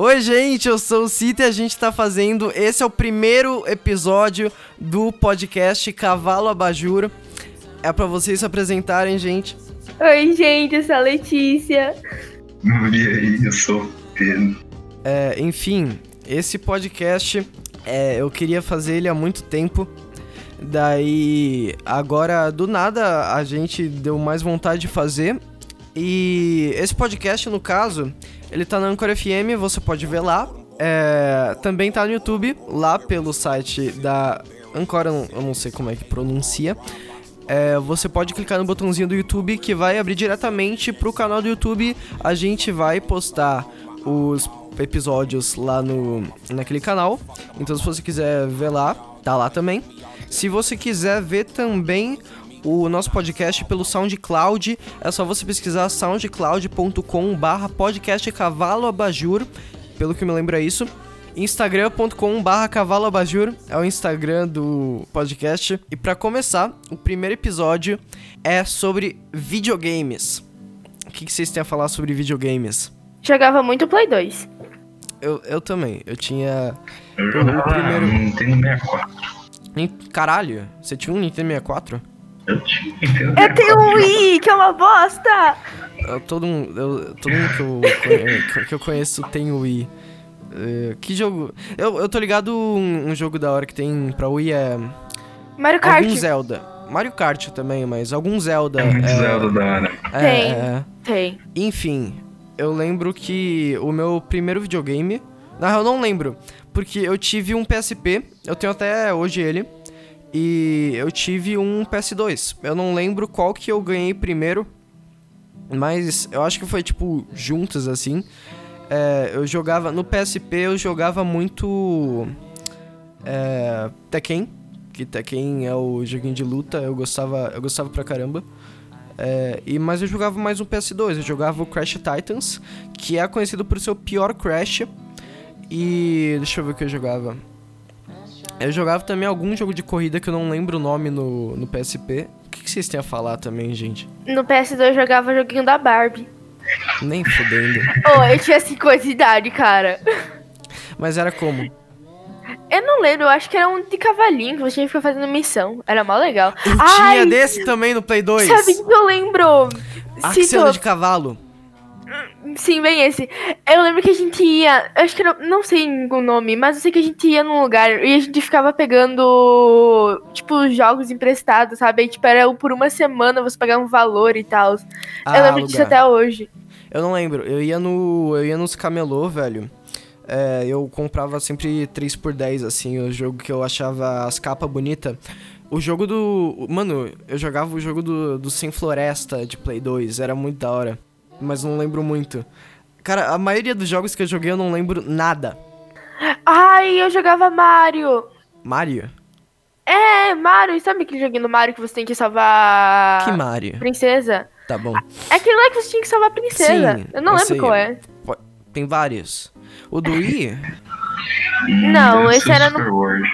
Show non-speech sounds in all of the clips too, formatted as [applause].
Oi, gente, eu sou o Cita e a gente tá fazendo. Esse é o primeiro episódio do podcast Cavalo Abajur. É para vocês se apresentarem, gente. Oi, gente, eu sou a Letícia. E aí, eu sou o Pedro. É, enfim, esse podcast é, eu queria fazer ele há muito tempo. Daí, agora do nada a gente deu mais vontade de fazer. E esse podcast, no caso, ele tá na Anchor FM, você pode ver lá. É, também tá no YouTube, lá pelo site da Anchor, eu não, sei como é que pronuncia. É, você pode clicar no botãozinho do YouTube que vai abrir diretamente pro canal do YouTube. A gente vai postar os episódios lá no naquele canal. Então se você quiser ver lá, tá lá também. Se você quiser ver também o nosso podcast pelo SoundCloud, é só você pesquisar soundcloud.com barra podcast cavalo abajur, pelo que me lembra é isso. Instagram.com barra cavalo abajur é o Instagram do podcast. E para começar, o primeiro episódio é sobre videogames. O que, que vocês têm a falar sobre videogames? Jogava muito Play 2. Eu, eu também, eu tinha... Eu jogava primeiro- Nintendo 64. Nin- Caralho, você tinha um Nintendo 64? Eu Nintendo Eu tenho um Wii, que é uma bosta! Todo mundo, eu- todo mundo que, eu, que eu conheço tem o Wii. É, que jogo? Eu, eu tô ligado um, um jogo da hora que tem pra Wii é. Mario Kart. Algum Zelda. Mario Kart também, mas algum Zelda. É muito é, Zelda da hora. é, Tem. é. Tem. Enfim, eu lembro que o meu primeiro videogame. Na real, eu não lembro. Porque eu tive um PSP, eu tenho até hoje ele. E eu tive um PS2. Eu não lembro qual que eu ganhei primeiro. Mas eu acho que foi tipo juntos assim. É, eu jogava. No PSP eu jogava muito. É, Tekken. Que Tekken é o joguinho de luta. Eu gostava, eu gostava pra caramba. É, e, mas eu jogava mais um PS2, eu jogava o Crash Titans, que é conhecido por ser o pior Crash. E deixa eu ver o que eu jogava. Eu jogava também algum jogo de corrida que eu não lembro o nome no, no PSP. O que, que vocês têm a falar também, gente? No PS2 eu jogava joguinho da Barbie. Nem fudendo. [laughs] Oh, eu tinha 5 anos de idade, cara. Mas era como? Eu não lembro, eu acho que era um de cavalinho que você tinha que ficar fazendo missão. Era mó legal. Eu Ai, tinha desse também no Play 2. Sabe que eu lembro? Axel Cito- de cavalo. Sim, bem esse. Eu lembro que a gente ia. eu Acho que era, não sei o nome, mas eu sei que a gente ia num lugar e a gente ficava pegando, tipo, jogos emprestados, sabe? Aí, tipo, era por uma semana você pagar um valor e tal. eu Ah, lembro disso lugar. até hoje. Eu não lembro. Eu ia no. Eu ia nos camelô, velho. É, eu comprava sempre 3 por 10 assim, o jogo que eu achava as capas bonitas. O jogo do. Mano, eu jogava o jogo do, do Sem Floresta de Play 2, era muito da hora. Mas não lembro muito. Cara, a maioria dos jogos que eu joguei eu não lembro nada. Ai, eu jogava Mario. Mario? É, Mario, sabe aquele joguinho do Mario que você tem que salvar Que Mario? princesa? Tá bom. É aquele lá que você tinha que salvar a princesa. Sim, eu não eu lembro sei. qual é. Tem vários. O do Wii? Não, esse era no.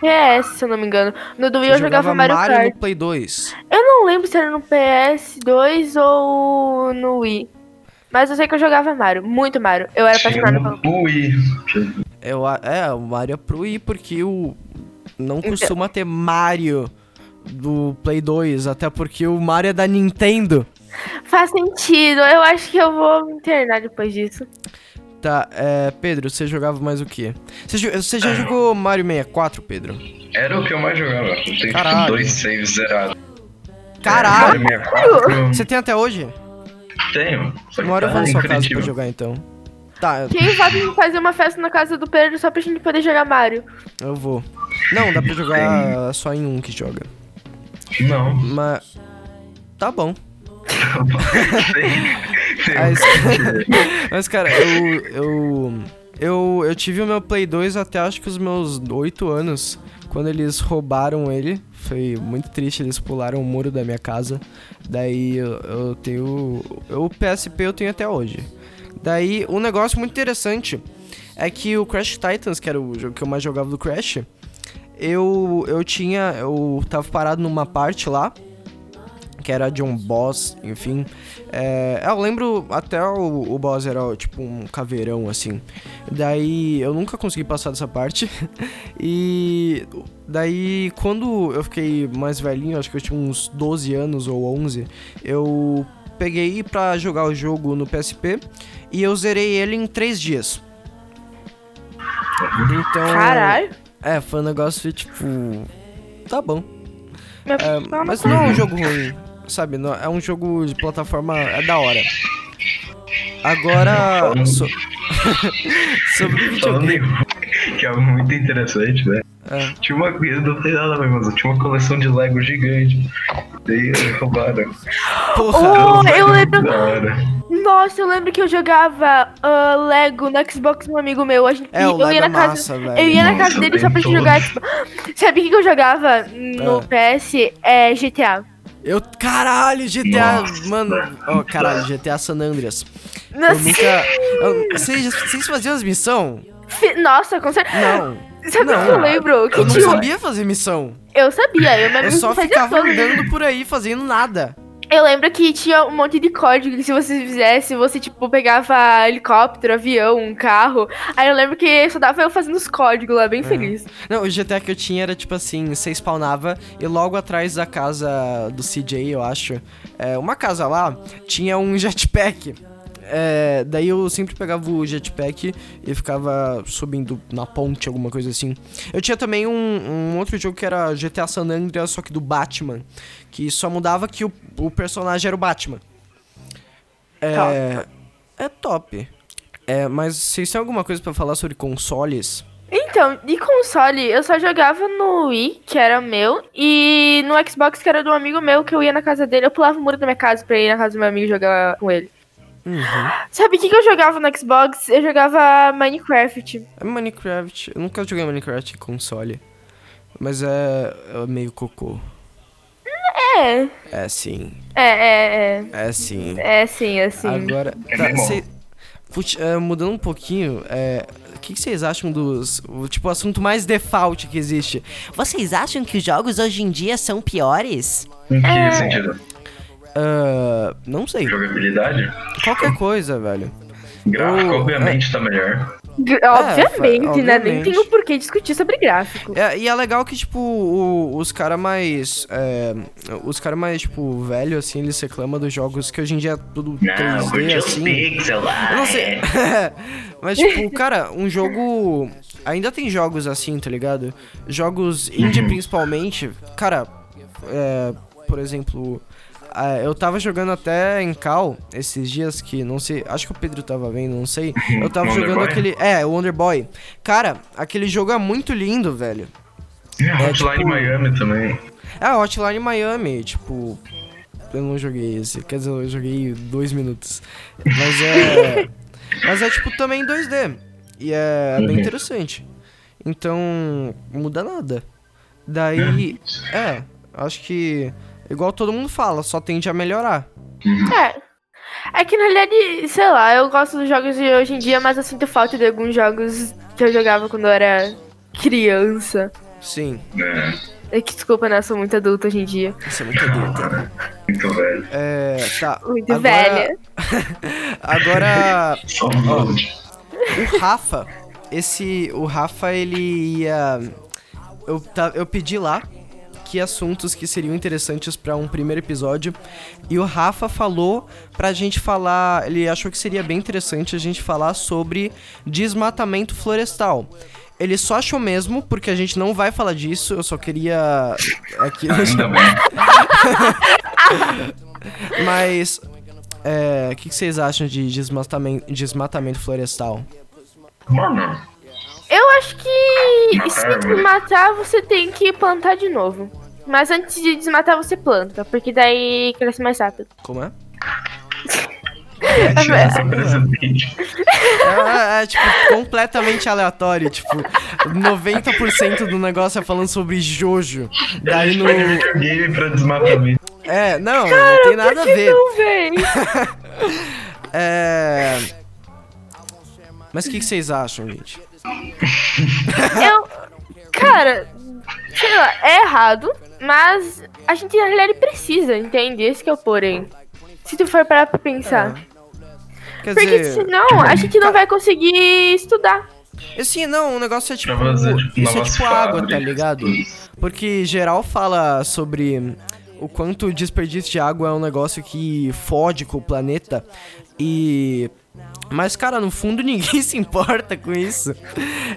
PS, se eu não me engano. No do Wii eu jogava Mario, Mario Kart. no Play 2. Eu não lembro se era no PS2 ou no Wii. Mas eu sei que eu jogava Mario, muito Mario. Eu era Tinha apaixonada pelo. um Wii. Eu, é, o Mario é pro Wii, porque o. Não costuma ter Mario do Play 2, até porque o Mario é da Nintendo. Faz sentido, eu acho que eu vou me internar depois disso. Tá, é. Pedro, você jogava mais o quê? Você, você já jogou Mario 64, Pedro? Era o que eu mais jogava. Eu tenho Caralho. dois saves zerados. Caralho! Mario 64, Você tem até hoje? Tenho. Só que Uma hora eu tá vou na sua casa pra jogar então. Tá, Quem vai fazer uma festa na casa do Pedro só pra gente poder jogar Mario? eu vou. Não, dá pra jogar só em um que joga. Não. Mas. Tá bom. Tem- Mas, [laughs] mas, cara, eu, eu. Eu eu tive o meu Play 2 até acho que os meus 8 anos. Quando eles roubaram ele. Foi muito triste, eles pularam o muro da minha casa. Daí eu, eu tenho. O PSP eu tenho até hoje. Daí, um negócio muito interessante é que o Crash Titans, que era o jogo que eu mais jogava do Crash, eu, eu tinha. Eu tava parado numa parte lá. Que era de um boss, enfim. É, eu lembro até o, o boss era tipo um caveirão, assim. Daí eu nunca consegui passar dessa parte. [laughs] e daí quando eu fiquei mais velhinho, acho que eu tinha uns 12 anos ou 11, eu peguei pra jogar o jogo no PSP e eu zerei ele em 3 dias. Então. Caralho. É, foi um negócio tipo. Tá bom. É, mas não é um jogo ruim, sabe? Não- É um jogo de plataforma. É da hora. Agora. so- [laughs] Sobre videogame. que é algo muito interessante, né? É. Tinha uma coisa, não nada ver, mas tinha uma coleção de Lego gigante. Daí roubaram. Oh, Era eu lembro. Da hora. Nossa, eu lembro que eu jogava ah, Lego no Xbox com um amigo meu. A gente, É, o eu Lego ia é na casa. massa, velho. Eu ia na Nossa, casa dele só pra gente jogar. Xbox. Sabe o que que eu jogava no Ah. PS? É GTA. Eu. Caralho, GTA. Nossa. Mano. Oh, caralho, GTA San Andreas. Eu Nossa, nunca. eu- Vocês, vocês faziam as missões? fi- Nossa, com certeza. Não. [laughs] Sabe o Não. que eu lembro? Que Eu não sabia fazer missão. Eu sabia, eu, Eu só ficava andando por aí fazendo nada. Eu lembro que tinha um monte de código que se você fizesse, você, tipo, pegava helicóptero, avião, um carro. Aí eu lembro que só dava eu fazendo os códigos lá, É. bem feliz. Não, o GTA que eu tinha era tipo assim, você spawnava e logo atrás da casa do CJ, eu acho, é, uma casa lá, tinha um [laughs] jetpack. É, daí eu sempre pegava o jetpack e ficava subindo na ponte, alguma coisa assim. Eu tinha também um, um outro jogo que era GTA San Andreas, só que do Batman. Que só mudava que o, o personagem era o Batman. É, é top. É, mas vocês têm alguma coisa pra falar sobre consoles? Então, de console, eu só jogava no Wii, que era meu, e no Xbox, que era um amigo meu, que eu ia na casa dele. Eu pulava o muro da minha casa pra ir na casa do meu amigo jogar com ele. Uhum. Sabe o que, que eu jogava no Xbox? Eu jogava Minecraft. É Minecraft. Eu nunca joguei Minecraft em console. Mas é, é meio cocô. É, É sim. é, é, É sim. é, é sim, é sim. Agora. É Tá, cê- Putz, é, mudando um pouquinho, é, o que, que vocês acham dos. o, Tipo, o assunto mais default que existe? Vocês acham que os jogos hoje em dia são piores? Em que É. sentido? Ah, não sei. Jogabilidade? Qualquer coisa, velho. Gráfico, Eu- obviamente, tá melhor. Gr- Obviamente, né? Nem obviamente. tem o porquê discutir sobre gráfico. É, e é legal que, tipo, o- os caras mais. é, os caras mais, tipo, velho, assim, eles reclamam dos jogos que hoje em dia é tudo Não, 3D, curtiu os assim. pixel. Eu não sei. é. [laughs] Mas, tipo, [laughs] cara, um jogo. Ainda tem jogos assim, tá ligado? Jogos indie, principalmente. Cara, é, por exemplo. Ah, Eu tava jogando até em Cal esses dias que não sei, acho que o Pedro tava vendo, não sei. Eu [laughs] tava jogando Boy? aquele, é, o Wonder Boy. Cara, aquele jogo é muito lindo, velho. É, Hotline tipo- Miami também. É, Hotline Miami, tipo. Eu não joguei esse, quer dizer, eu joguei dois minutos. Mas é. [laughs] mas é tipo também 2D. E é bem Uhum. interessante. Então, muda nada. Daí. É, acho que. Igual todo mundo fala, só tende a melhorar. É. É que na realidade, sei lá, eu gosto dos jogos de hoje em dia, mas eu sinto falta de alguns jogos que eu jogava quando eu era criança. Sim, É, É que desculpa, né? Eu sou muito adulta hoje em dia. isso é muito adulto. muito velho. É. Tá. Muito agora, velha. [laughs] Agora. Só um load. O Rafa, esse. O Rafa, ele ia. Eu, tá, eu pedi lá que assuntos que seriam interessantes pra um primeiro episódio. E o Rafa falou pra gente falar. Ele achou que seria bem interessante a gente falar sobre desmatamento florestal. Ele só achou mesmo, porque a gente não vai falar disso, eu só queria. Aqui, Ainda bem. [laughs] mas. é, O que, que vocês acham de desmatamento, desmatamento florestal? Mano, Eu acho que Matar se árvore. desmatar, você tem que plantar de novo. Mas antes de desmatar, você planta, porque daí cresce mais rápido. Como é? essa presidente. É, é, tipo, completamente aleatório. Tipo, 90% do negócio é falando sobre Jojo. Daí no. Pode videogame pra desmatamento. É, não, não tem nada a ver. Não. [laughs] É. Mas o que, que vocês acham, gente? Eu. Cara, sei lá, é errado. Mas a gente na realidade precisa, entende? Esse que é o porém. Se tu for parar pra pensar. Quer Porque dizer, senão a gente não vai conseguir estudar. assim, não, o negócio é tipo. Tipo, Isso é tipo água, tá ligado? Porque geral fala sobre o quanto o desperdício de água é um negócio que fode com o planeta. E. Mas, cara, no fundo [laughs] ninguém se importa com isso.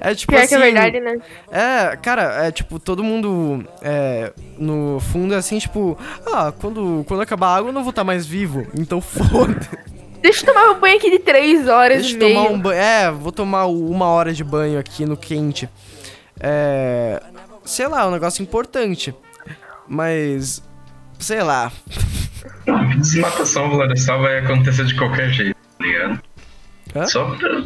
É tipo Pior assim. que é verdade, né? É, cara, é tipo, todo mundo. É, no fundo é assim, tipo. Ah, quando, quando acabar a água eu não vou estar mais vivo. Então [laughs] foda. Deixa eu tomar um banho aqui de três horas Deixa e eu meia. tomar um banho. É, vou tomar uma hora de banho aqui no quente. É. Sei lá, é um negócio importante. Mas. Sei lá. [laughs] Desmatação florestal vai acontecer de qualquer jeito, tá? Hã? Só pra.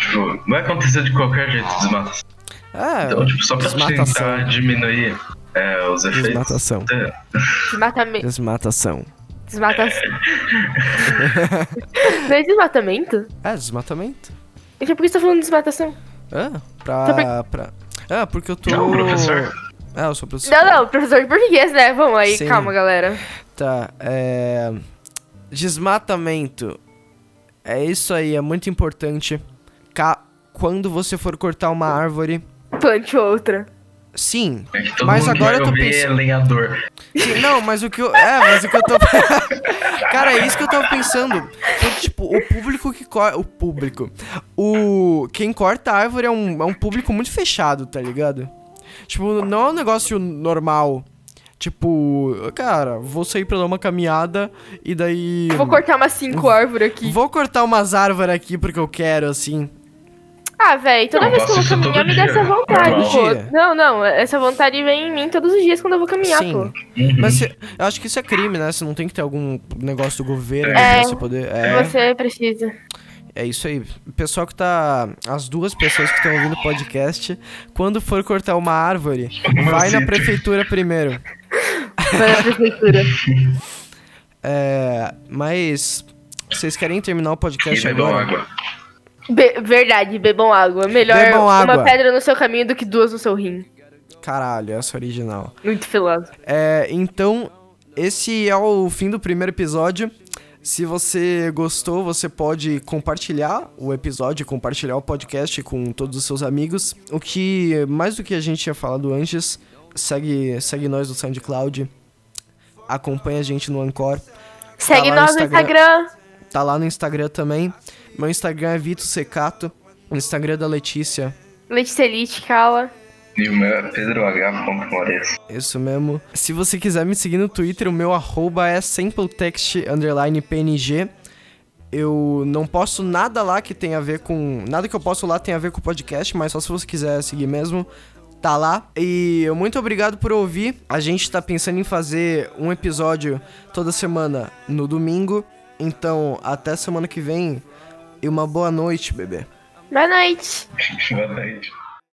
Tipo, vai acontecer de qualquer jeito desmatação. É. Então, tipo, só pra tentar diminuir é, os efeitos. Desmatação. É, Desmatamento. Desmatação. Desmatação. não é desmatamento? É, desmatamento. Então por que você tá falando de desmatação? É, Só pra. pra... É, porque eu tô. Não, professor. É, eu sou professor. Não, não, professor de português, né? Vamos aí, Sim. calma, galera. Tá, é. Desmatamento. É isso aí, é muito importante. Ca... Quando você for cortar uma árvore. Plante outra. Sim. é que todo Mas mundo agora vai eu tô pensando- lenhador. Sim, Não, mas o que eu. É, mas o que eu tô. [laughs] Cara, é isso que eu tava pensando. Porque, tipo, o público que corta. O público. O. Quem corta a árvore é um, é um público muito fechado, tá ligado? Tipo, não é um negócio normal. Tipo, cara, vou sair pra dar uma caminhada e daí. Vou cortar umas cinco árvores aqui. Vou cortar umas árvores aqui porque eu quero, assim. Ah, velho, toda Não, vez que eu vou caminhar me dá essa vontade, pô. Não, não, essa vontade vem em mim todos os dias quando eu vou caminhar, Sim. pô. Uhum. Mas cê- eu acho que isso é crime, né? Você não tem que ter algum negócio do governo É. pra você poder. É, Você precisa. é isso aí. O pessoal que tá. As duas pessoas que estão ouvindo o podcast, quando for cortar uma árvore, vai na assim? prefeitura primeiro. Vai na prefeitura. [laughs] É. Mas. Vocês querem terminar o E podcast bebam agora? água. Be- verdade, bebam água. Melhor Bebam água. uma pedra no seu caminho do que duas no seu rim. Caralho, essa é original. Muito filoso. É, então, esse é o fim do primeiro episódio. Se você gostou, você pode compartilhar o episódio, compartilhar o podcast com todos os seus amigos. O que, mais do que a gente tinha falado antes, segue, segue nós no SoundCloud, acompanha a gente no Anchor, Segue lá no nós no Instagram. Instagram. tá lá no Instagram também. Meu Instagram é Vito Secato, o Instagram da Letícia, Letícia Elite, cala. E o meu é Pedro H. Isso mesmo. Se você quiser me seguir no Twitter, o meu arroba é sampletext underline PNG. Eu não posto nada lá que tenha a ver com. Nada que eu posto lá tem a ver com o podcast, mas só se você quiser seguir mesmo, tá lá. E muito obrigado por ouvir. A gente tá pensando em fazer um episódio toda semana no domingo. Então, até semana que vem. E uma boa noite, bebê. Boa noite. [laughs] Boa noite.